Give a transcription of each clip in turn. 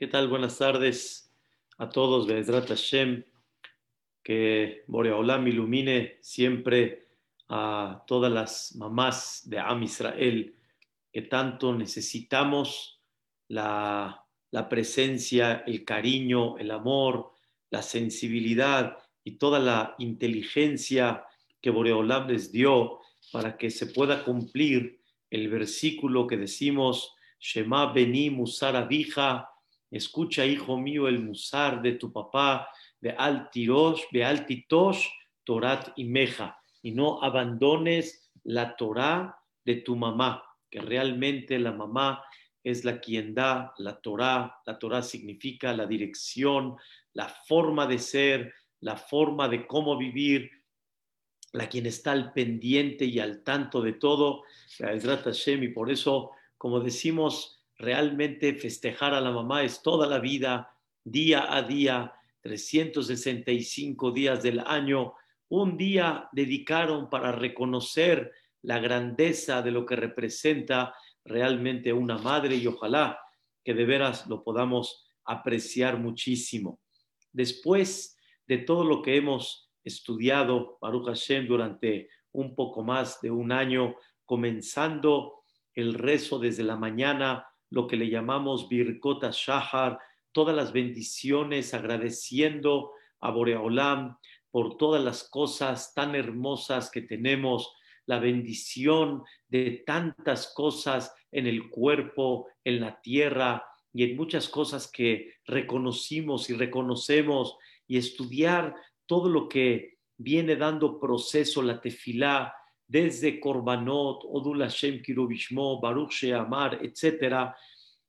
¿Qué tal? Buenas tardes a todos. Bezrat Hashem. Que Boreolam ilumine siempre a todas las mamás de Am Israel que tanto necesitamos la, la presencia, el cariño, el amor, la sensibilidad y toda la inteligencia que Boreolam les dio para que se pueda cumplir el versículo que decimos Shema Beni Musar Abija Escucha, hijo mío, el musar de tu papá, de altirosh, de altitosh, Torat y Meja, y no abandones la Torah de tu mamá, que realmente la mamá es la quien da la Torah. La Torah significa la dirección, la forma de ser, la forma de cómo vivir, la quien está al pendiente y al tanto de todo. y por eso, como decimos, realmente festejar a la mamá es toda la vida, día a día, 365 días del año. Un día dedicaron para reconocer la grandeza de lo que representa realmente una madre y ojalá que de veras lo podamos apreciar muchísimo. Después de todo lo que hemos estudiado, Baruch Hashem, durante un poco más de un año, comenzando el rezo desde la mañana lo que le llamamos Birkota Shahar, todas las bendiciones, agradeciendo a Boreolam por todas las cosas tan hermosas que tenemos, la bendición de tantas cosas en el cuerpo, en la tierra y en muchas cosas que reconocimos y reconocemos y estudiar todo lo que viene dando proceso la tefilá, desde Korbanot, Odul Hashem Kirubishmo, Baruch Sheamar, etc.,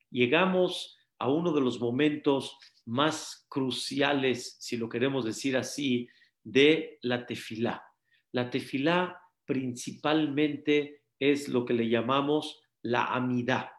llegamos a uno de los momentos más cruciales, si lo queremos decir así, de la tefilá. La tefilá principalmente es lo que le llamamos la amidá.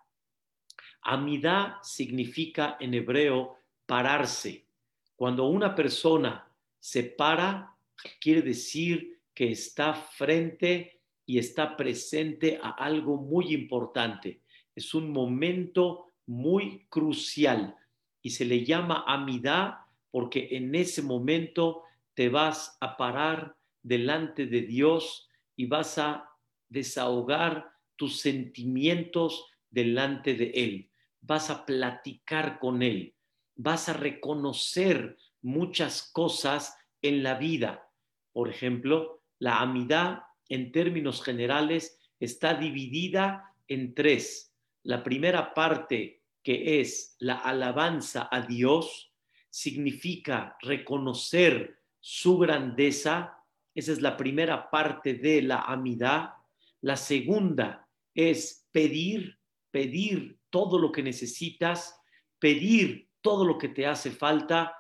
Amidá significa en hebreo pararse. Cuando una persona se para, quiere decir que está frente y está presente a algo muy importante. Es un momento muy crucial y se le llama amidad porque en ese momento te vas a parar delante de Dios y vas a desahogar tus sentimientos delante de Él. Vas a platicar con Él. Vas a reconocer muchas cosas en la vida. Por ejemplo, la amidad, en términos generales, está dividida en tres. La primera parte, que es la alabanza a Dios, significa reconocer su grandeza. Esa es la primera parte de la amidad. La segunda es pedir, pedir todo lo que necesitas, pedir todo lo que te hace falta,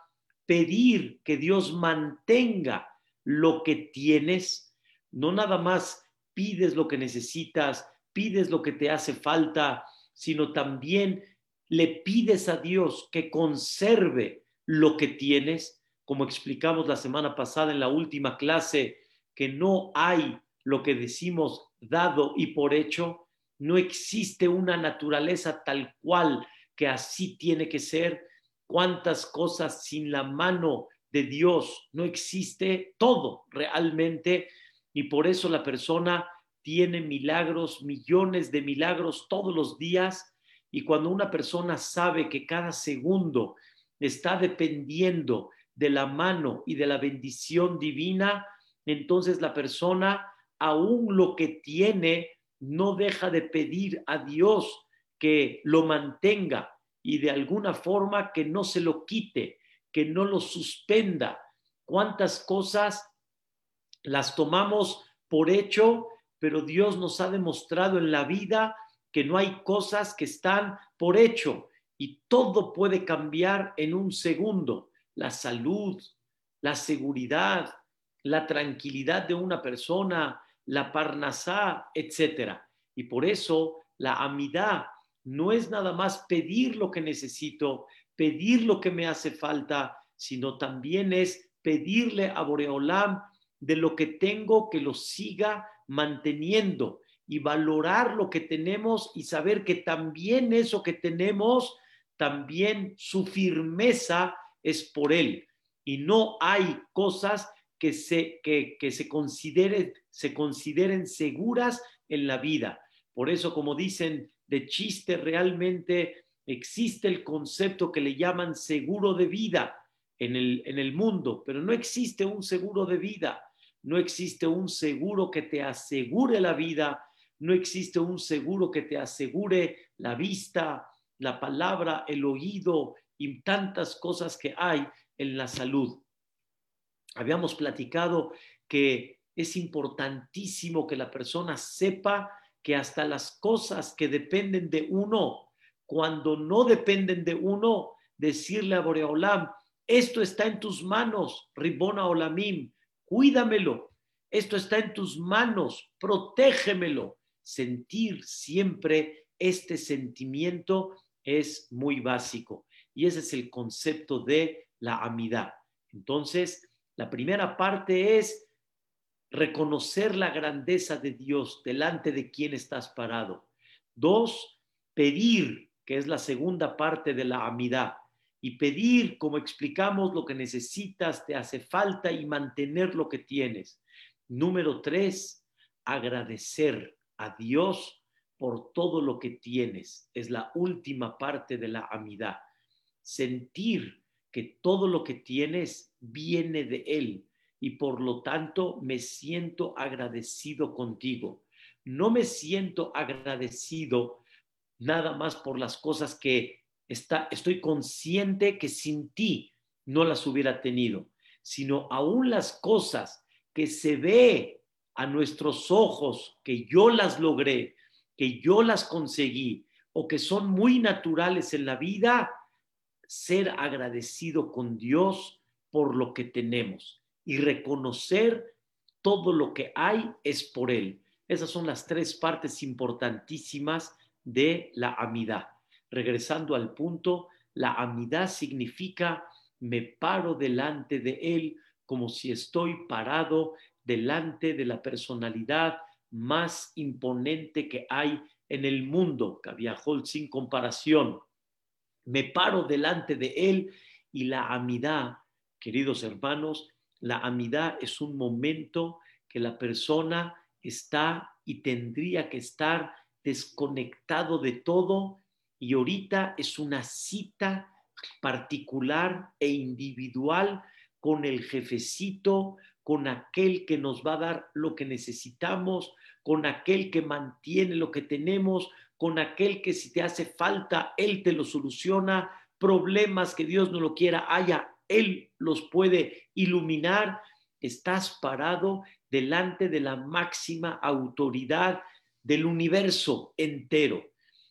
pedir que Dios mantenga lo que tienes, no nada más pides lo que necesitas, pides lo que te hace falta, sino también le pides a Dios que conserve lo que tienes, como explicamos la semana pasada en la última clase, que no hay lo que decimos dado y por hecho, no existe una naturaleza tal cual que así tiene que ser. Cuántas cosas sin la mano de Dios, no existe todo realmente. Y por eso la persona tiene milagros, millones de milagros todos los días. Y cuando una persona sabe que cada segundo está dependiendo de la mano y de la bendición divina, entonces la persona, aún lo que tiene, no deja de pedir a Dios que lo mantenga y de alguna forma que no se lo quite, que no lo suspenda. ¿Cuántas cosas las tomamos por hecho, pero Dios nos ha demostrado en la vida que no hay cosas que están por hecho y todo puede cambiar en un segundo. La salud, la seguridad, la tranquilidad de una persona, la parnasá, etc. Y por eso la amidad no es nada más pedir lo que necesito, pedir lo que me hace falta, sino también es pedirle a Boreolam de lo que tengo que lo siga manteniendo y valorar lo que tenemos y saber que también eso que tenemos también su firmeza es por Él. Y no hay cosas que se, que, se, consideren, se consideren seguras en la vida. Por eso, como dicen de chiste, realmente existe el concepto que le llaman seguro de vida en el, en el mundo, pero no existe un seguro de vida, no existe un seguro que te asegure la vida, no existe un seguro que te asegure la vista, la palabra, el oído y tantas cosas que hay en la salud. Habíamos platicado que es importantísimo que la persona sepa que hasta las cosas que dependen de uno, cuando no dependen de uno, decirle a Boreolam, esto está en tus manos, Ribona Olamim, cuídamelo, esto está en tus manos, protégemelo. Sentir siempre este sentimiento es muy básico y ese es el concepto de la amidad. Entonces, la primera parte es reconocer la grandeza de Dios delante de quien estás parado. Dos, pedir, que es la segunda parte de la amidad. Y pedir, como explicamos, lo que necesitas, te hace falta y mantener lo que tienes. Número tres, agradecer a Dios por todo lo que tienes. Es la última parte de la amidad. Sentir que todo lo que tienes viene de Él y por lo tanto me siento agradecido contigo. No me siento agradecido nada más por las cosas que está, estoy consciente que sin ti no las hubiera tenido, sino aún las cosas que se ve a nuestros ojos que yo las logré, que yo las conseguí o que son muy naturales en la vida, ser agradecido con Dios por lo que tenemos y reconocer todo lo que hay es por Él. Esas son las tres partes importantísimas de la amidad. Regresando al punto, la amidad significa me paro delante de Él como si estoy parado delante de la personalidad más imponente que hay en el mundo, Caviajol sin comparación. Me paro delante de Él y la amidad, queridos hermanos, la amidad es un momento que la persona está y tendría que estar desconectado de todo y ahorita es una cita particular e individual con el jefecito, con aquel que nos va a dar lo que necesitamos, con aquel que mantiene lo que tenemos, con aquel que si te hace falta, Él te lo soluciona, problemas que Dios no lo quiera haya, él los puede iluminar. Estás parado delante de la máxima autoridad del universo entero.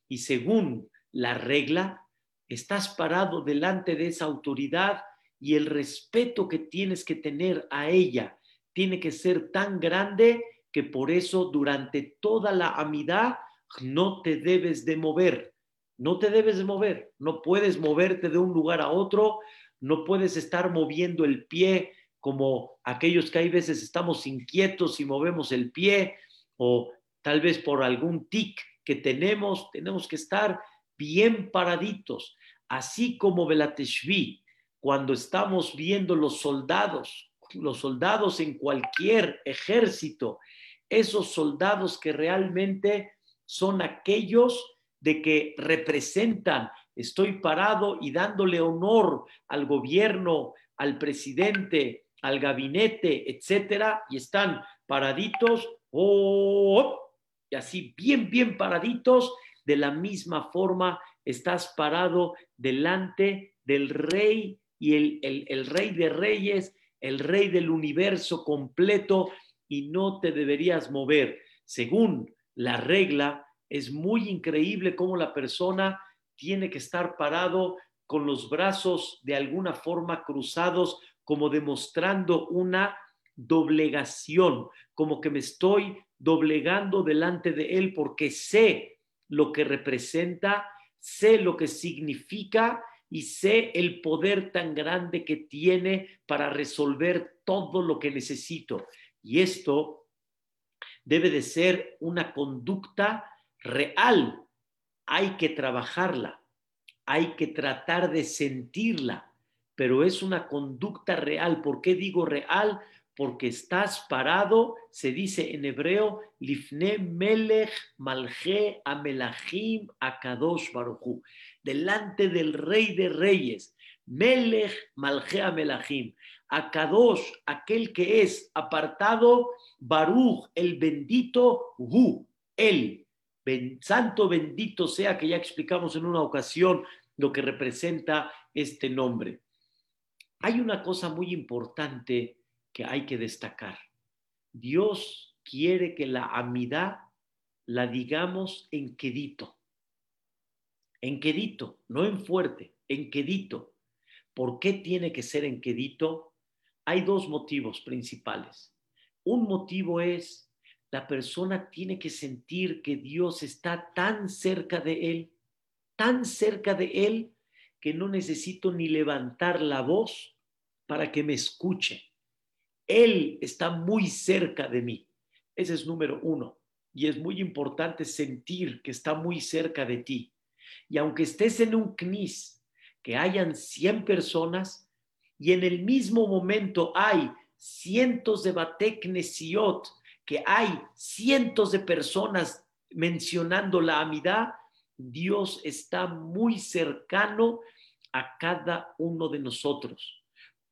Y según la regla, estás parado delante de esa autoridad y el respeto que tienes que tener a ella tiene que ser tan grande que por eso durante toda la amidad no te debes de mover. No te debes de mover, no puedes moverte de un lugar a otro, no puedes estar moviendo el pie como aquellos que hay veces estamos inquietos y movemos el pie o tal vez por algún tic que tenemos, tenemos que estar bien paraditos, así como Belateshvi, cuando estamos viendo los soldados, los soldados en cualquier ejército, esos soldados que realmente son aquellos de que representan estoy parado y dándole honor al gobierno, al presidente, al gabinete, etcétera, y están paraditos, oh, y así bien, bien paraditos, de la misma forma estás parado delante del rey y el, el rey de reyes, el rey del universo completo, y no te deberías mover. Según la regla, es muy increíble cómo la persona tiene que estar parado con los brazos de alguna forma cruzados, como demostrando una doblegación, como que me estoy doblegando delante de Él porque sé lo que representa, sé lo que significa y sé el poder tan grande que tiene para resolver todo lo que necesito. Y esto debe de ser una conducta real hay que trabajarla, hay que tratar de sentirla, pero es una conducta real. ¿Por qué digo real? Porque estás parado, se dice en hebreo, Lifne Melech Malche Amelachim Akadosh Baruchu, delante del Rey de Reyes, Melech Malche Amelachim, Akadosh, aquel que es apartado, Baruch, el bendito, Hu, él, santo bendito sea, que ya explicamos en una ocasión lo que representa este nombre. Hay una cosa muy importante que hay que destacar. Dios quiere que la amidad la digamos en quedito. En quedito, no en fuerte, en quedito. ¿Por qué tiene que ser en quedito? Hay dos motivos principales. Un motivo es la persona tiene que sentir que Dios está tan cerca de él, tan cerca de él, que no necesito ni levantar la voz para que me escuche. Él está muy cerca de mí. Ese es número uno. Y es muy importante sentir que está muy cerca de ti. Y aunque estés en un CNIS, que hayan 100 personas y en el mismo momento hay cientos de bateknesiot que hay cientos de personas mencionando la amidad, Dios está muy cercano a cada uno de nosotros,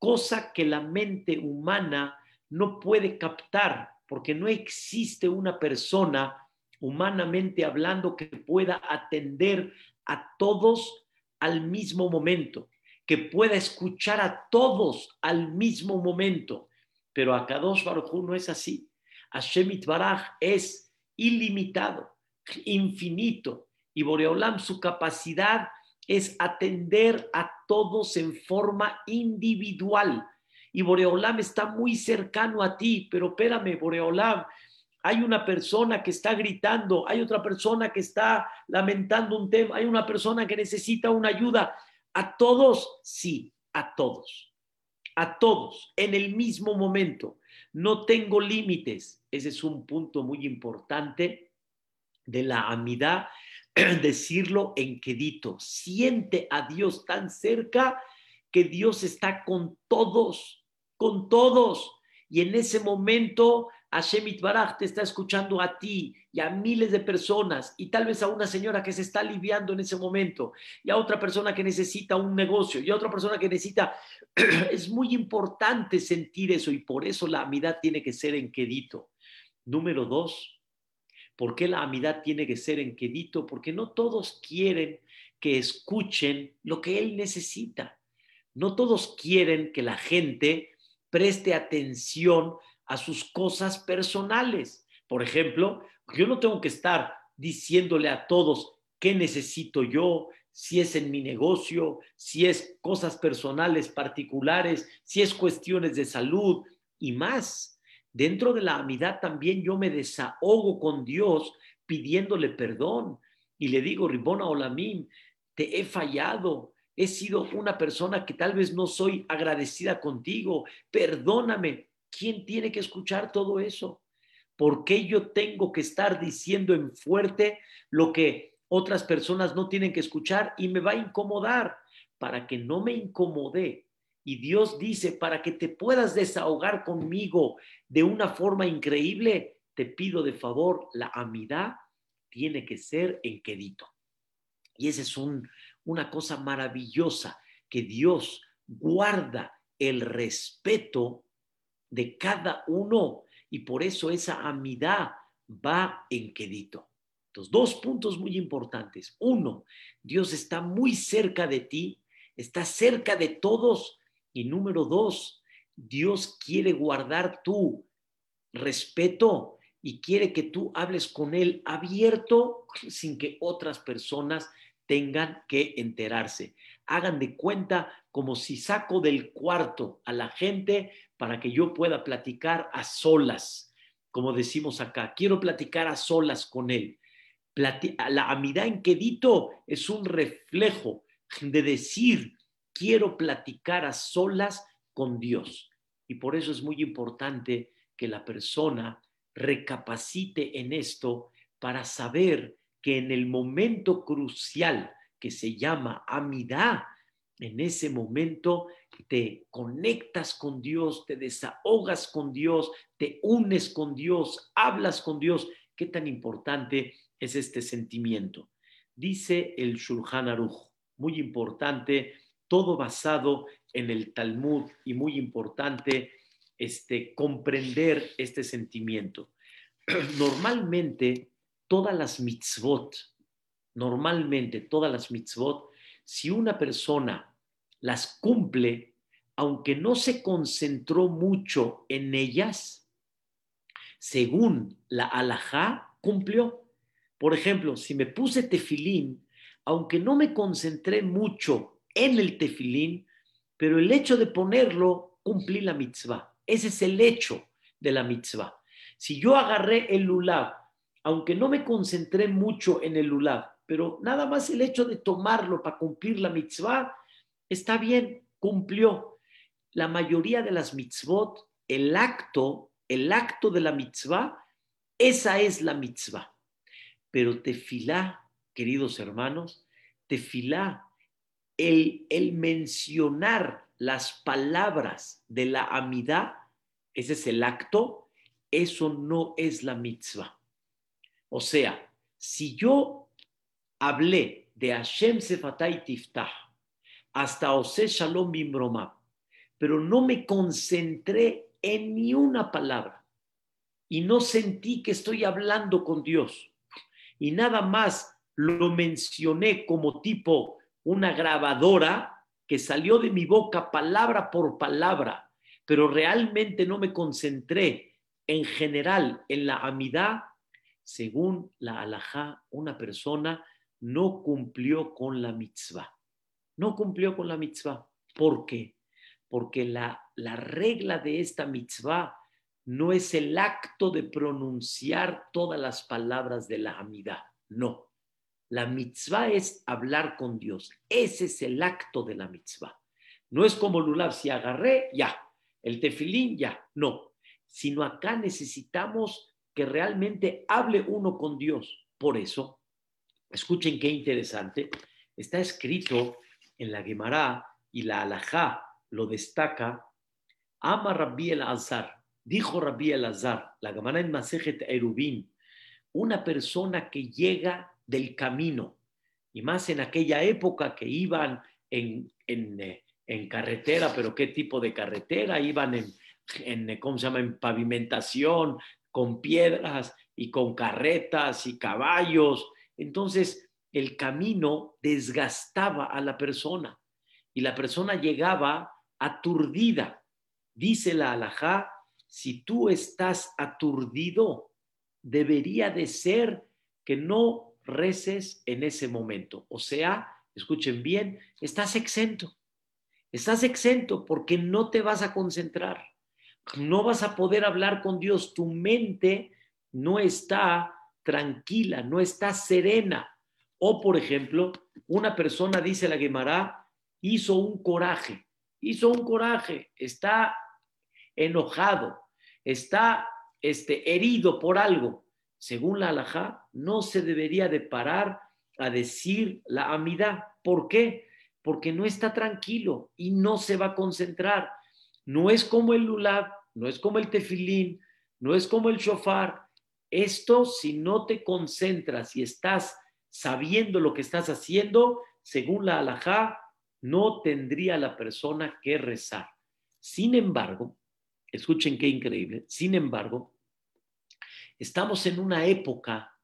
cosa que la mente humana no puede captar, porque no existe una persona humanamente hablando que pueda atender a todos al mismo momento, que pueda escuchar a todos al mismo momento. Pero a Kadosh Baruj no es así. Hashem Itbaraj es ilimitado, infinito, y Boreolam su capacidad es atender a todos en forma individual. Y Boreolam está muy cercano a ti, pero espérame, Boreolam, hay una persona que está gritando, hay otra persona que está lamentando un tema, hay una persona que necesita una ayuda. A todos, sí, a todos, a todos, en el mismo momento. No tengo límites. Ese es un punto muy importante de la amidad, decirlo en quedito. Siente a Dios tan cerca que Dios está con todos, con todos. Y en ese momento Hashem Baraj te está escuchando a ti y a miles de personas y tal vez a una señora que se está aliviando en ese momento y a otra persona que necesita un negocio y a otra persona que necesita... es muy importante sentir eso y por eso la amidad tiene que ser en quedito. Número dos, ¿por qué la amidad tiene que ser en quedito? Porque no todos quieren que escuchen lo que él necesita. No todos quieren que la gente preste atención a sus cosas personales. Por ejemplo, yo no tengo que estar diciéndole a todos qué necesito yo, si es en mi negocio, si es cosas personales particulares, si es cuestiones de salud y más. Dentro de la amidad también yo me desahogo con Dios pidiéndole perdón y le digo, Ribona Olamim, te he fallado, he sido una persona que tal vez no soy agradecida contigo, perdóname, ¿Quién tiene que escuchar todo eso? ¿Por qué yo tengo que estar diciendo en fuerte lo que otras personas no tienen que escuchar y me va a incomodar? Para que no me incomode. Y Dios dice, para que te puedas desahogar conmigo de una forma increíble, te pido de favor, la amidad tiene que ser en quedito. Y esa es una cosa maravillosa, que Dios guarda el respeto de cada uno y por eso esa amidad va en quedito. Entonces, dos puntos muy importantes. Uno, Dios está muy cerca de ti, está cerca de todos. Y número dos, Dios quiere guardar tu respeto y quiere que tú hables con Él abierto sin que otras personas tengan que enterarse. Hagan de cuenta como si saco del cuarto a la gente para que yo pueda platicar a solas, como decimos acá. Quiero platicar a solas con él. la amidad en quedito es un reflejo de decir, quiero platicar a solas con Dios. Y por eso es muy importante que la persona recapacite en esto para saber que en el momento crucial que se llama amidad, en ese momento te conectas con Dios, te desahogas con Dios, te unes con Dios, hablas con Dios. ¿Qué tan importante es este sentimiento? Dice el Shulchan Aruch, muy importante, todo basado en el Talmud y muy importante este, comprender este sentimiento. Normalmente, todas las mitzvot, normalmente todas las mitzvot, si una persona las cumple, aunque no se concentró mucho en ellas, según la alajá, cumplió. Por ejemplo, si me puse tefilín, aunque no me concentré mucho en el tefilín, pero el hecho de ponerlo, cumplí la mitzvah. Ese es el hecho de la mitzvah. Si yo agarré el lulav, aunque no me concentré mucho en el lulav, pero nada más el hecho de tomarlo para cumplir la mitzvah, Está bien, cumplió. La mayoría de las mitzvot, el acto, el acto de la mitzvah, esa es la mitzvah. Pero tefilá, queridos hermanos, tefilá, el, mencionar las palabras de la amidad, ese es el acto, eso no es la mitzvah. O sea, si yo hablé de Hashem Sefatay Tiftah, hasta Ose Shalom Bimbroma, pero no me concentré en ni una palabra y no sentí que estoy hablando con Dios y nada más lo mencioné como tipo una grabadora que salió de mi boca palabra por palabra, pero realmente no me concentré en general en la amidad, según la alajá, una persona no cumplió con la mitzvah no cumplió con la mitzvah. ¿Por qué? Porque la, la regla de esta mitzvah no es el acto de pronunciar todas las palabras de la amidad, no. La mitzvah es hablar con Dios. Ese es el acto de la mitzvah. No es como Lulav, si agarré, ya. El tefilín, ya. No. Sino acá necesitamos que realmente hable uno con Dios. Por eso, escuchen qué interesante, está escrito en la Gemara y la Alajá lo destaca, ama Rabbi el Azar, dijo Rabbi el Azar, la Gemara en Masejet Erubin, una persona que llega del camino, y más en aquella época que iban en, en, eh, en carretera, pero qué tipo de carretera, iban en, en, ¿cómo se llama?, en pavimentación, con piedras y con carretas y caballos. Entonces, el camino desgastaba a la persona y la persona llegaba aturdida. Dice la alajá, si tú estás aturdido, debería de ser que no reces en ese momento. O sea, escuchen bien, estás exento. Estás exento porque no te vas a concentrar. No vas a poder hablar con Dios. Tu mente no está tranquila, no está serena. O, por ejemplo, una persona, dice la Gemara, hizo un coraje, hizo un coraje, está enojado, está este, herido por algo. Según la halajá, no se debería de parar a decir la amidad. ¿Por qué? Porque no está tranquilo y no se va a concentrar. No es como el lulab, no es como el tefilín, no es como el shofar. Esto, si no te concentras y estás sabiendo lo que estás haciendo, según la halajá, no tendría la persona que rezar. Sin embargo, escuchen qué increíble, sin embargo, estamos en una época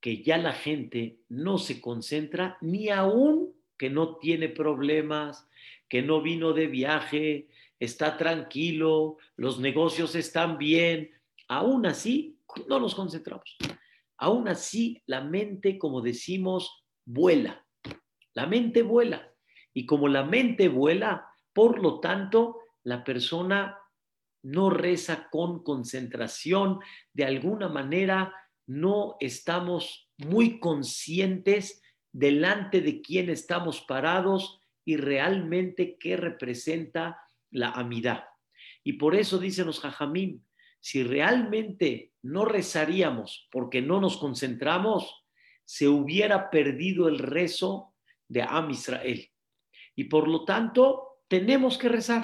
que ya la gente no se concentra ni aún que no tiene problemas, que no vino de viaje, está tranquilo, los negocios están bien, aún así no nos concentramos. Aún así, la mente, como decimos, vuela. La mente vuela. Y como la mente vuela, por lo tanto, la persona no reza con concentración. De alguna manera, no estamos muy conscientes delante de quién estamos parados y realmente qué representa la amidad. Y por eso dicen los jajamín, si realmente no rezaríamos porque no nos concentramos, se hubiera perdido el rezo de Am Israel. Y por lo tanto, tenemos que rezar.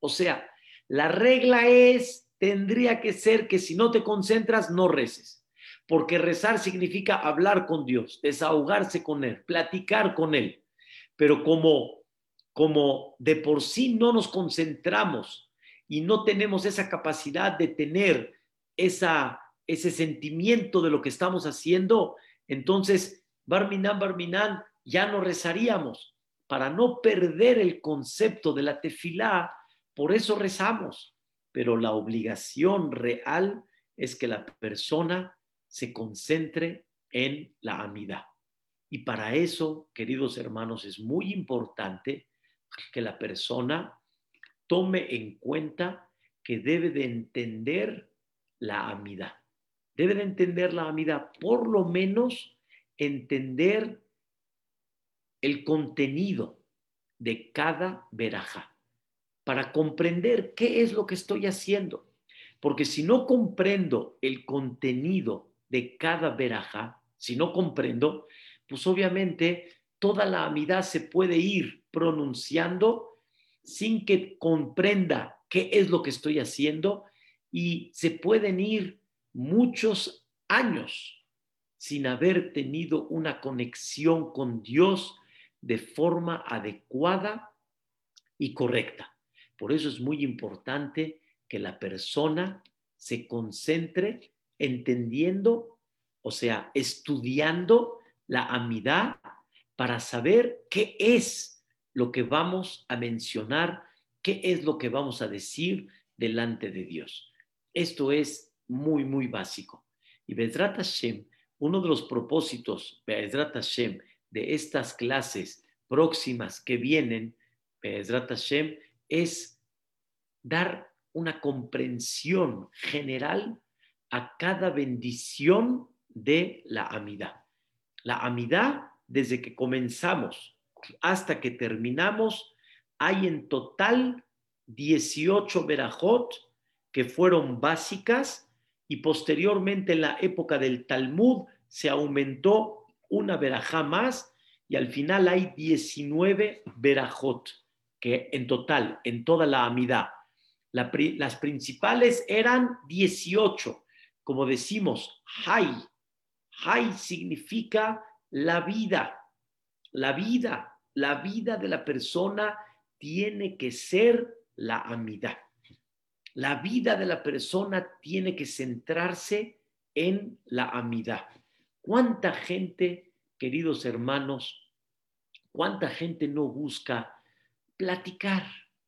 O sea, la regla es, tendría que ser que si no te concentras, no reces. Porque rezar significa hablar con Dios, desahogarse con Él, platicar con Él. Pero como, como de por sí no nos concentramos y no tenemos esa capacidad de tener esa, ese sentimiento de lo que estamos haciendo, entonces, Barminan, Barminan, ya no rezaríamos para no perder el concepto de la tefilá, por eso rezamos, pero la obligación real es que la persona se concentre en la amidad. Y para eso, queridos hermanos, es muy importante que la persona tome en cuenta que debe de entender la amidad. Debe de entender la amidad, por lo menos entender el contenido de cada veraja para comprender qué es lo que estoy haciendo. Porque si no comprendo el contenido de cada veraja, si no comprendo, pues obviamente toda la amidad se puede ir pronunciando sin que comprenda qué es lo que estoy haciendo y se pueden ir muchos años sin haber tenido una conexión con Dios de forma adecuada y correcta. Por eso es muy importante que la persona se concentre entendiendo, o sea, estudiando la amidad para saber qué es lo que vamos a mencionar, qué es lo que vamos a decir delante de Dios. Esto es muy, muy básico. Y Bezrat Hashem, uno de los propósitos, Bezrat Hashem, de estas clases próximas que vienen, Bezrat Hashem, es dar una comprensión general a cada bendición de la amidad. La amidad, desde que comenzamos hasta que terminamos, hay en total 18 verajot que fueron básicas y posteriormente en la época del Talmud se aumentó una verajá más y al final hay 19 verajot en total, en toda la amidad. las principales eran 18. Como decimos, Hay. Hay significa la vida. La vida, la vida de la persona tiene que ser la amidad. La vida de la persona tiene que centrarse en la amidad. ¿Cuánta gente, queridos hermanos, cuánta gente no busca platicar,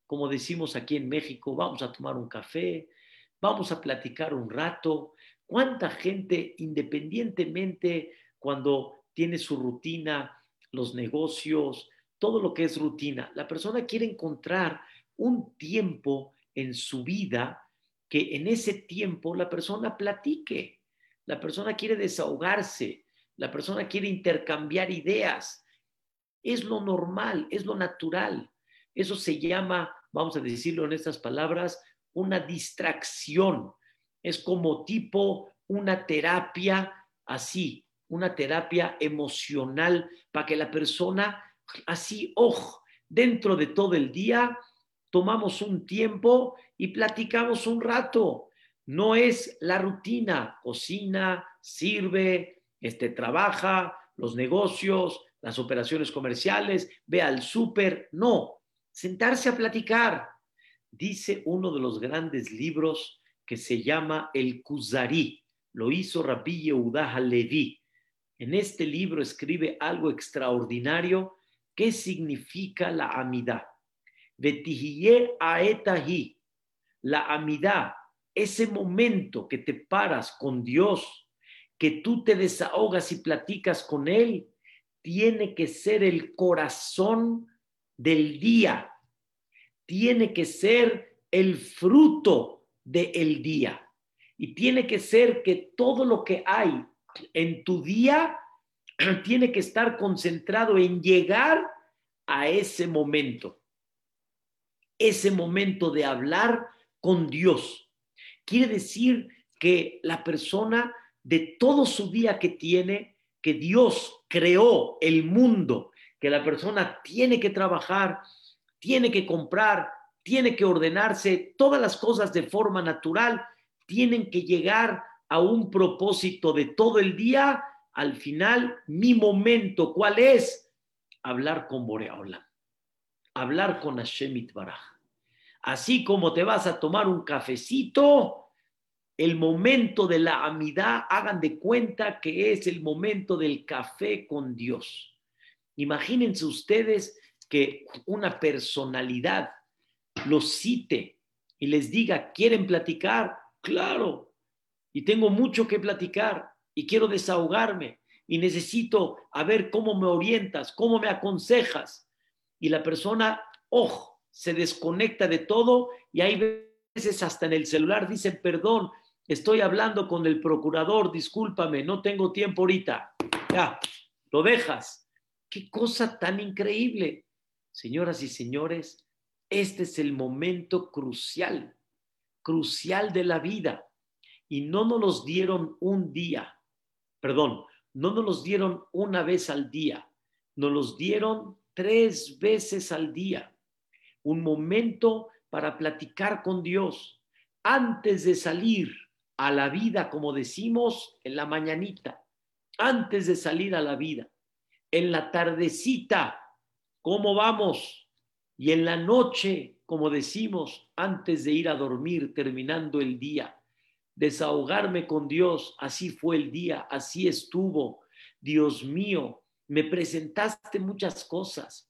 como decimos aquí en México, vamos a tomar un café, vamos a platicar un rato. ¿Cuánta gente, independientemente cuando tiene su rutina, los negocios, todo lo que es rutina, la persona quiere encontrar un tiempo en su vida que en ese tiempo la persona platique, la persona quiere desahogarse, la persona quiere intercambiar ideas. Es lo normal, es lo natural. Eso se llama, vamos a decirlo en estas palabras, una distracción. Es como tipo una terapia así, una terapia emocional para que la persona así, ojo, dentro de todo el día, tomamos un tiempo y platicamos un rato. No es la rutina, cocina, sirve, este, trabaja, los negocios, las operaciones comerciales, ve al súper. No, sentarse a platicar. Dice uno de los grandes libros que se llama El Kuzari, lo hizo Rabbi Yehuda Levi. En este libro escribe algo extraordinario. ¿Qué significa la amidad? Vetihiye aetahi, la amidad, ese momento que te paras con Dios, que tú te desahogas y platicas con Él, tiene que ser el corazón del día, tiene que ser el fruto del día. Y tiene que ser que todo lo que hay en tu día tiene que estar concentrado en llegar a ese momento. Ese momento de hablar con Dios. Quiere decir que la persona de todo su día que tiene, que Dios creó el mundo que la persona tiene que trabajar, tiene que comprar, tiene que ordenarse, todas las cosas de forma natural tienen que llegar a un propósito de todo el día. Al final, mi momento, ¿cuál es? Hablar con Boreola, hablar con Hashem Baraj. Así como te vas a tomar un cafecito, el momento de la amidad, hagan de cuenta que es el momento del café con Dios. Imagínense ustedes que una personalidad los cite y les diga, ¿quieren platicar? Claro, y tengo mucho que platicar y quiero desahogarme y necesito a ver cómo me orientas, cómo me aconsejas. Y la persona, ojo, se desconecta de todo y hay veces hasta en el celular dicen, perdón, estoy hablando con el procurador, discúlpame, no tengo tiempo ahorita. Ya, lo dejas. Qué cosa tan increíble. Señoras y señores, este es el momento crucial, crucial de la vida. Y no nos los dieron un día, perdón, no nos los dieron una vez al día, nos los dieron tres veces al día. Un momento para platicar con Dios antes de salir a la vida, como decimos, en la mañanita, antes de salir a la vida, en la tardecita, ¿cómo vamos? Y en la noche, como decimos, antes de ir a dormir, terminando el día, desahogarme con Dios, así fue el día, así estuvo. Dios mío, me presentaste muchas cosas,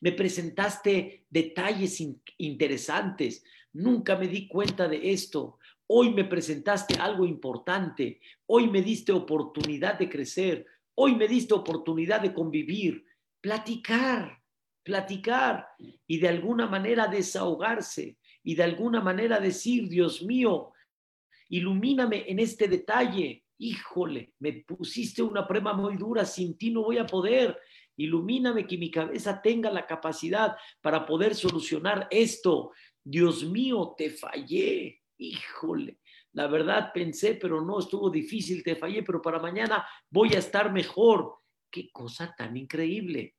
me presentaste detalles interesantes, nunca me di cuenta de esto. Hoy me presentaste algo importante, hoy me diste oportunidad de crecer, hoy me diste oportunidad de convivir, platicar, platicar y de alguna manera desahogarse y de alguna manera decir, Dios mío, ilumíname en este detalle. Híjole, me pusiste una prueba muy dura, sin ti no voy a poder. Ilumíname que mi cabeza tenga la capacidad para poder solucionar esto. Dios mío, te fallé. Híjole, la verdad pensé, pero no estuvo difícil, te fallé, pero para mañana voy a estar mejor. Qué cosa tan increíble.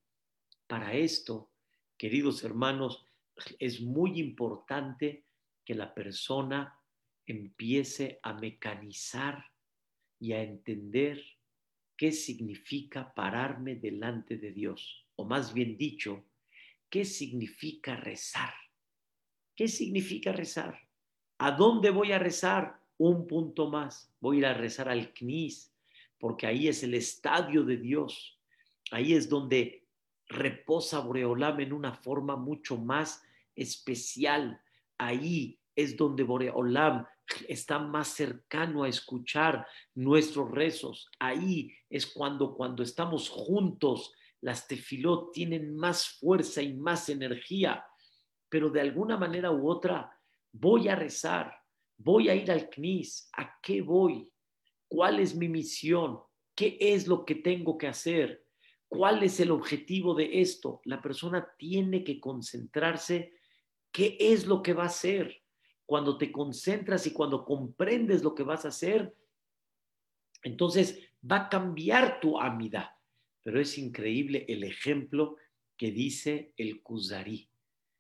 Para esto, queridos hermanos, es muy importante que la persona empiece a mecanizar y a entender qué significa pararme delante de Dios, o más bien dicho, qué significa rezar. ¿Qué significa rezar? ¿A dónde voy a rezar? Un punto más. Voy a ir a rezar al CNIS, porque ahí es el estadio de Dios. Ahí es donde reposa Boreolam en una forma mucho más especial. Ahí es donde Boreolam está más cercano a escuchar nuestros rezos. Ahí es cuando, cuando estamos juntos, las tefilot tienen más fuerza y más energía. Pero de alguna manera u otra, voy a rezar, voy a ir al CNIS. ¿A qué voy? ¿Cuál es mi misión? ¿Qué es lo que tengo que hacer? ¿Cuál es el objetivo de esto? La persona tiene que concentrarse. ¿Qué es lo que va a hacer? Cuando te concentras y cuando comprendes lo que vas a hacer, entonces va a cambiar tu amida. Pero es increíble el ejemplo que dice el Kuzari.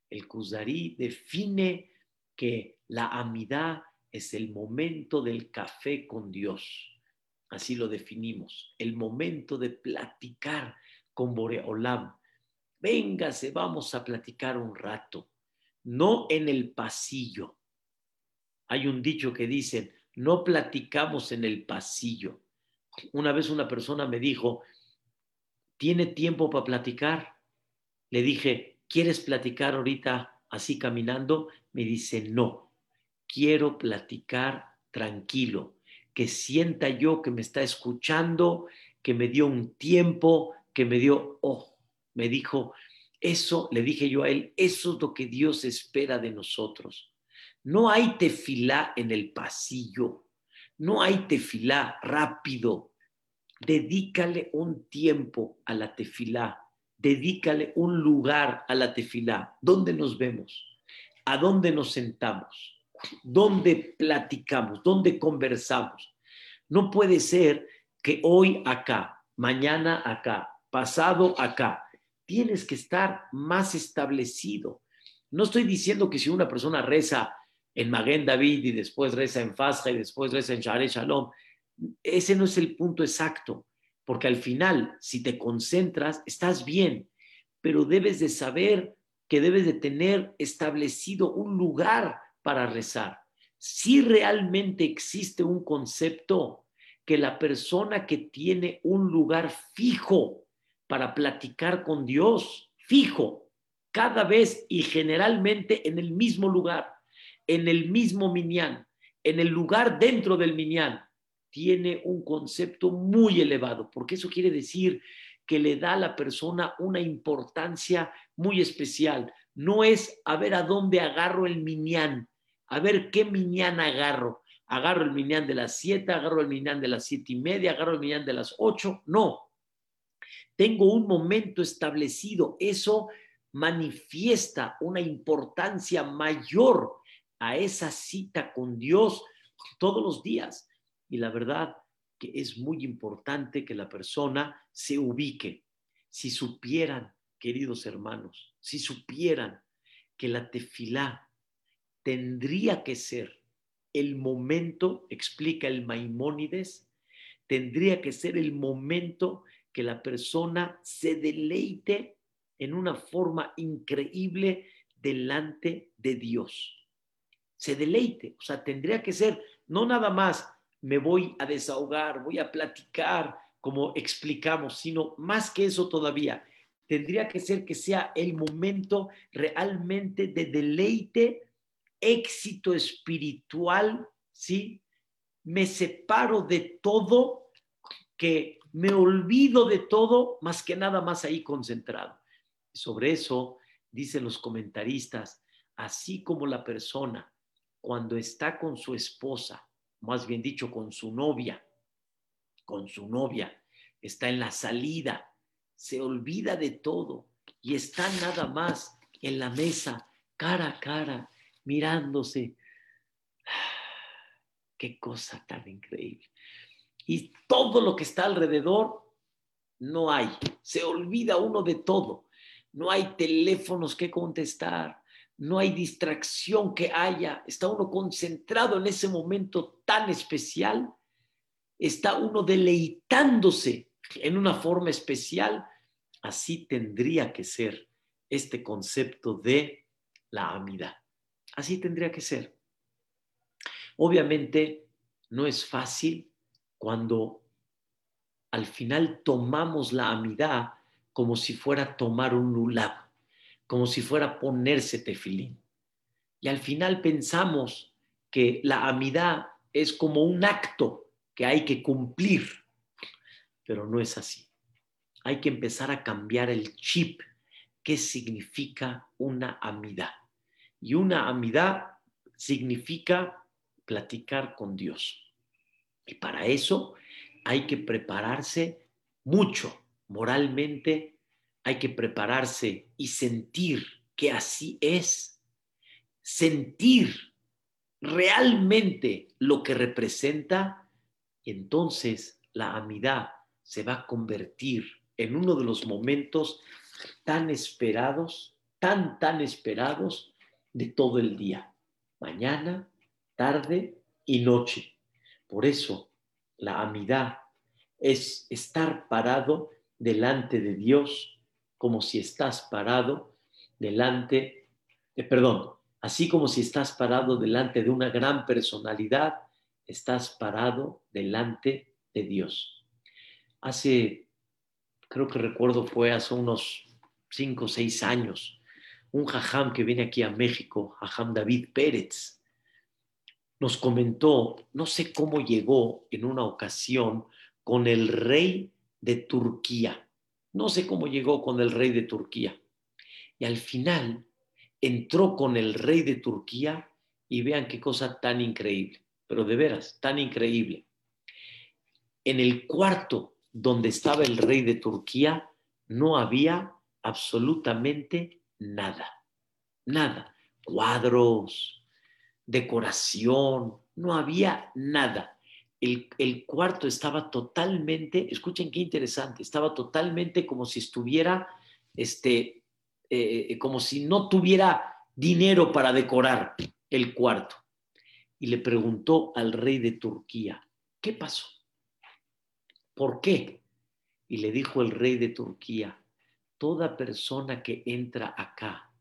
El Kuzari define que la amida es el momento del café con Dios. Así lo definimos, el momento de platicar con Boreolam. Véngase, vamos a platicar un rato, no en el pasillo. Hay un dicho que dice, no platicamos en el pasillo. Una vez una persona me dijo, ¿tiene tiempo para platicar? Le dije, ¿quieres platicar ahorita así caminando? Me dice, no, quiero platicar tranquilo que sienta yo que me está escuchando, que me dio un tiempo, que me dio, oh, me dijo, eso, le dije yo a él, eso es lo que Dios espera de nosotros. No hay tefilá en el pasillo, no hay tefilá rápido. Dedícale un tiempo a la tefilá, dedícale un lugar a la tefilá. ¿Dónde nos vemos? ¿A dónde nos sentamos? ¿Dónde platicamos? ¿Dónde conversamos? No puede ser que hoy acá, mañana acá, pasado acá, tienes que estar más establecido. No estoy diciendo que si una persona reza en Maguen David y después reza en Fasja y después reza en Share Shalom, ese no es el punto exacto, porque al final, si te concentras, estás bien, pero debes de saber que debes de tener establecido un lugar para rezar. Si realmente existe un concepto que la persona que tiene un lugar fijo para platicar con Dios, fijo, cada vez y generalmente en el mismo lugar, en el mismo minyan, en el lugar dentro del minyan, tiene un concepto muy elevado, porque eso quiere decir que le da a la persona una importancia muy especial. No es a ver a dónde agarro el minyan, a ver qué minyan agarro. Agarro el minyan de las siete, agarro el minyan de las siete y media, agarro el minyan de las ocho. No. Tengo un momento establecido. Eso manifiesta una importancia mayor a esa cita con Dios todos los días. Y la verdad que es muy importante que la persona se ubique. Si supieran, queridos hermanos, si supieran que la tefilá tendría que ser el momento, explica el Maimónides, tendría que ser el momento que la persona se deleite en una forma increíble delante de Dios. Se deleite, o sea, tendría que ser no nada más me voy a desahogar, voy a platicar, como explicamos, sino más que eso todavía, tendría que ser que sea el momento realmente de deleite, éxito espiritual, ¿sí? Me separo de todo, que me olvido de todo, más que nada más ahí concentrado. Sobre eso dicen los comentaristas, así como la persona cuando está con su esposa, más bien dicho, con su novia, con su novia, está en la salida, se olvida de todo y está nada más en la mesa, cara a cara, mirándose. Qué cosa tan increíble. Y todo lo que está alrededor, no hay. Se olvida uno de todo. No hay teléfonos que contestar, no hay distracción que haya, está uno concentrado en ese momento tan especial, está uno deleitándose en una forma especial, así tendría que ser este concepto de la amidad. Así tendría que ser. Obviamente no es fácil cuando al final tomamos la amidad como si fuera tomar un lulab como si fuera ponerse tefilín. Y al final pensamos que la amidad es como un acto que hay que cumplir, pero no es así. Hay que empezar a cambiar el chip. ¿Qué significa una amidad? Y una amidad significa platicar con Dios. Y para eso hay que prepararse mucho moralmente, hay que prepararse y sentir que así es. Sentir realmente lo que representa, entonces la amidad se va a convertir en uno de los momentos tan esperados, tan, tan esperados de todo el día, mañana, tarde y noche. Por eso la amidad es estar parado delante de Dios como si estás parado delante, de, perdón, así como si estás parado delante de una gran personalidad, estás parado delante de Dios. Hace, creo que recuerdo fue hace unos cinco o seis años, un jajam que viene aquí a México, jajam David Pérez, nos comentó, no sé cómo llegó en una ocasión con el rey de Turquía. No sé cómo llegó con el rey de Turquía. Y al final entró con el rey de Turquía y vean qué cosa tan increíble, pero de veras, tan increíble. En el cuarto donde estaba el rey de Turquía no había absolutamente nada, nada, cuadros, decoración, no había nada el, cuarto estaba totalmente, escuchen qué interesante, estaba totalmente como si estuviera este, eh, como si no tuviera dinero para decorar el cuarto. Y le preguntó al rey de Turquía, ¿qué pasó? ¿Por qué? Y le dijo el rey de Turquía, toda persona que entra acá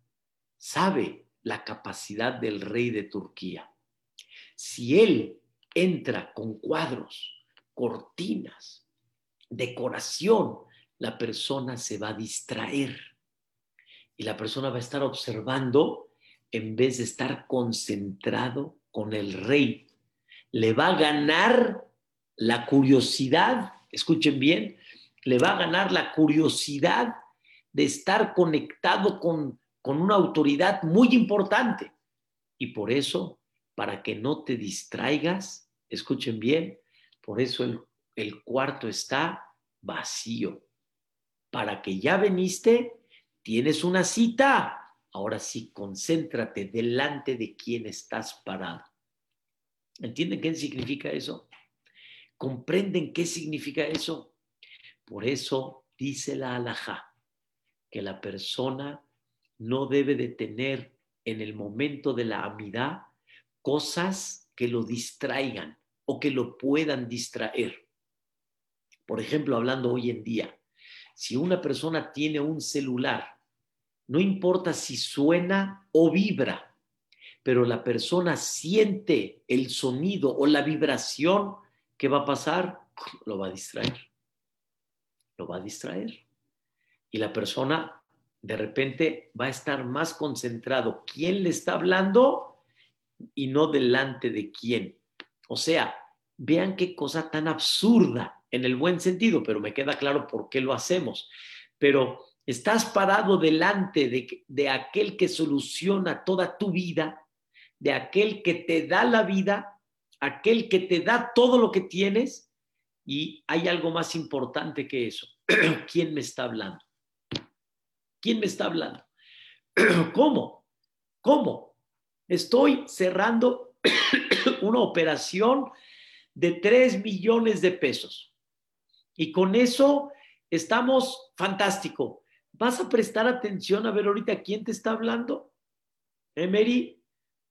sabe la capacidad del rey de Turquía. Si él entra con cuadros, cortinas, decoración, la persona se va a distraer y la persona va a estar observando en vez de estar concentrado con el rey. Le va a ganar la curiosidad, escuchen bien, le va a ganar la curiosidad de estar conectado con, con una autoridad muy importante. Y por eso, para que no te distraigas, escuchen bien, por eso el, cuarto está vacío. Para que ya veniste, tienes una cita. Ahora sí, concéntrate delante de quien estás parado. ¿Entienden qué significa eso? ¿Comprenden qué significa eso? Por eso dice la alajá que la persona no debe de tener en el momento de la amidad cosas que lo distraigan o que lo puedan distraer. Por ejemplo, hablando hoy en día, si una persona tiene un celular no importa si suena o vibra, pero la persona siente el sonido o la vibración que va a pasar, lo va a distraer. Lo va a distraer. Y la persona de repente va a estar más concentrado quién le está hablando y no delante de quién. O sea, vean qué cosa tan absurda en el buen sentido, pero me queda claro por qué lo hacemos. Pero Estás parado delante de, aquel que soluciona toda tu vida, de aquel que te da la vida, aquel que te da todo lo que tienes. Y hay algo más importante que eso. ¿Quién me está hablando? ¿Quién me está hablando? ¿Cómo? ¿Cómo? Estoy cerrando una operación de 3 millones de pesos. Y con eso estamos fantástico. ¿Vas a prestar atención a ver ahorita quién te está hablando? Emery,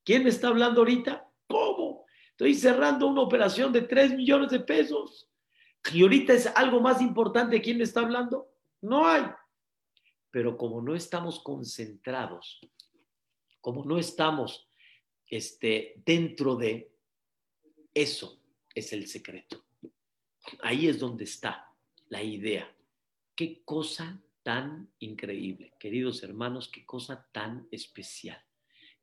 ¿quién me está hablando ahorita? ¿Cómo? Estoy cerrando una operación de 3 millones de pesos. Y ahorita es algo más importante. ¿Quién me está hablando? No hay. Pero como no estamos concentrados, como no estamos este, dentro de eso, es el secreto. Ahí es donde está la idea. ¿Qué cosa tan increíble. Queridos hermanos, qué cosa tan especial.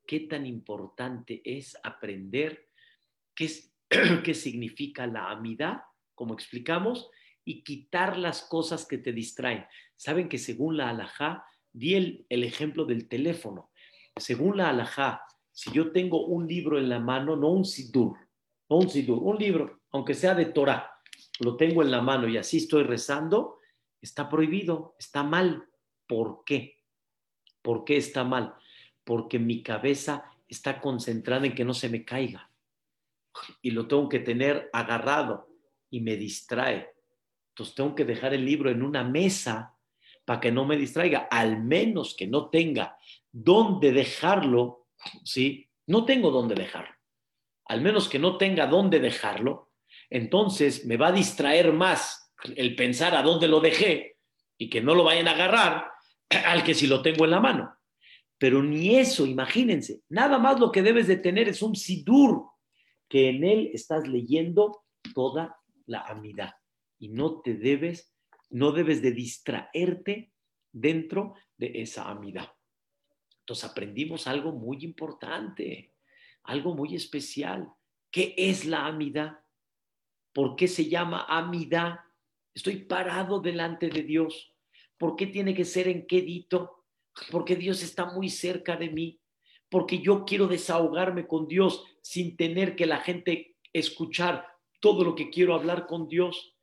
Qué tan importante es aprender qué, qué significa la amidad, como explicamos, y quitar las cosas que te distraen. Saben que según la alajá, di el, el ejemplo del teléfono. Según la alajá, si yo tengo un libro en la mano, no un sidur, no un sidur, un libro, aunque sea de Torah, lo tengo en la mano y así estoy rezando, Está prohibido, está mal. ¿Por qué? ¿Por qué está mal? Porque mi cabeza está concentrada en que no se me caiga y lo tengo que tener agarrado y me distrae. Entonces tengo que dejar el libro en una mesa para que no me distraiga, al menos que no tenga dónde dejarlo, ¿sí? No tengo dónde dejarlo. Al menos que no tenga dónde dejarlo, entonces me va a distraer más el pensar a dónde lo dejé y que no lo vayan a agarrar al que si lo tengo en la mano. Pero ni eso, imagínense, nada más lo que debes de tener es un sidur, que en él estás leyendo toda la amidad y no te debes, no debes de distraerte dentro de esa amidad. Entonces aprendimos algo muy importante, algo muy especial. ¿Qué es la amidad? ¿Por qué se llama amidad? Estoy parado delante de Dios. ¿Por qué tiene que ser en quedito? Porque Dios está muy cerca de mí. Porque yo quiero desahogarme con Dios sin tener que la gente escuchar todo lo que quiero hablar con Dios.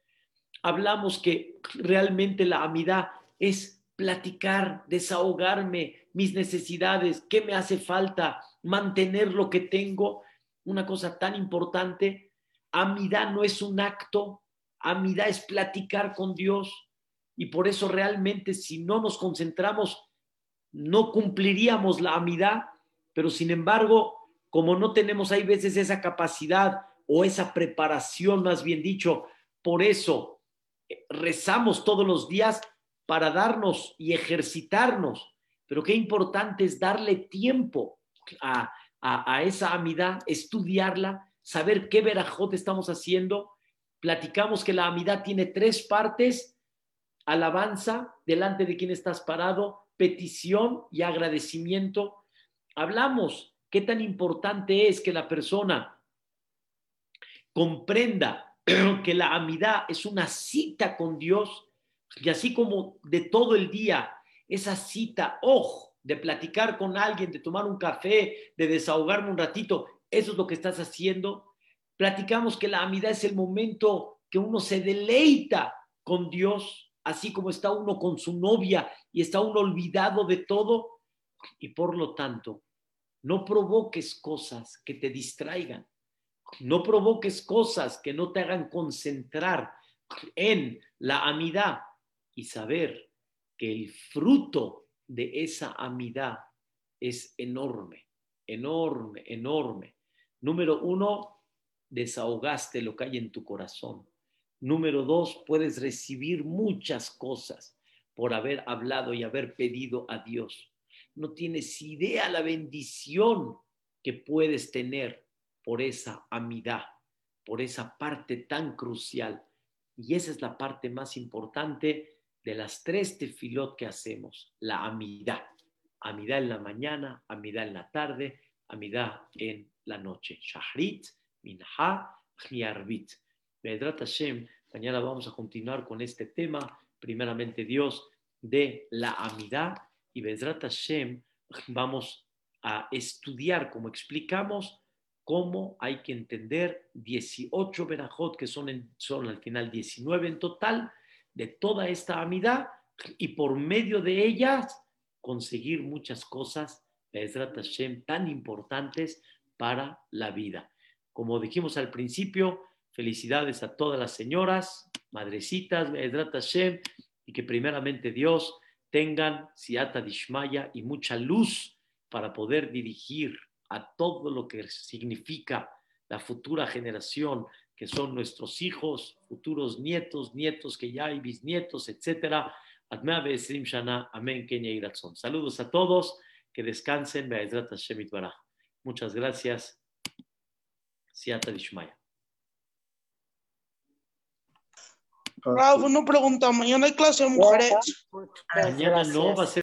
Hablamos que realmente la amidad es platicar, desahogarme, mis necesidades, qué me hace falta, mantener lo que tengo. Una cosa tan importante, amidad no es un acto, Amidad es platicar con Dios. y por eso realmente si no nos concentramos, no cumpliríamos la amidad, pero sin embargo, como no tenemos hay veces esa capacidad o esa preparación, más bien dicho, por eso rezamos todos los días para darnos y ejercitarnos. Pero qué importante es darle tiempo a, a, esa amidad, estudiarla, saber qué verajot estamos haciendo. Platicamos que la amidad tiene tres partes, alabanza delante de quien estás parado, petición y agradecimiento. Hablamos qué tan importante es que la persona comprenda que la amidad es una cita con Dios y así como de todo el día, esa cita, ojo, de platicar con alguien, de tomar un café, de desahogarme un ratito, eso es lo que estás haciendo. Platicamos que la amidad es el momento que uno se deleita con Dios, así como está uno con su novia y está uno olvidado de todo. Y por lo tanto, no provoques cosas que te distraigan. No provoques cosas que no te hagan concentrar en la amidad y saber que el fruto de esa amidad es enorme, enorme, enorme. Número uno, desahogaste lo que hay en tu corazón. Número dos, puedes recibir muchas cosas por haber hablado y haber pedido a Dios. No tienes idea la bendición que puedes tener por esa amidad, por esa parte tan crucial. Y esa es la parte más importante de las tres tefilot que hacemos, la amidad. Amidad en la mañana, amidad en la tarde, amidad en la noche. Shahrit, Minha y Arbit. Hashem, mañana vamos a continuar con este tema, primeramente Dios, de la amidad. Y Bedrat Hashem, vamos a estudiar, como explicamos, cómo hay que entender 18 verajot, que son, son al final 19 en total, de toda esta amidad y por medio de ellas conseguir muchas cosas, tan importantes para la vida. Como dijimos al principio, felicidades a todas las señoras, madrecitas, y que primeramente Dios tengan siata dishmaya y mucha luz para poder dirigir a todo lo que significa la futura generación, que son nuestros hijos, futuros nietos, nietos que ya hay bisnietos, etcétera. Amén, Kenya Saludos a todos, que descansen. Muchas gracias. Siata Dishmaya. Bravo, no pregunta, mañana hay clase de mujeres. Mañana no va a ser.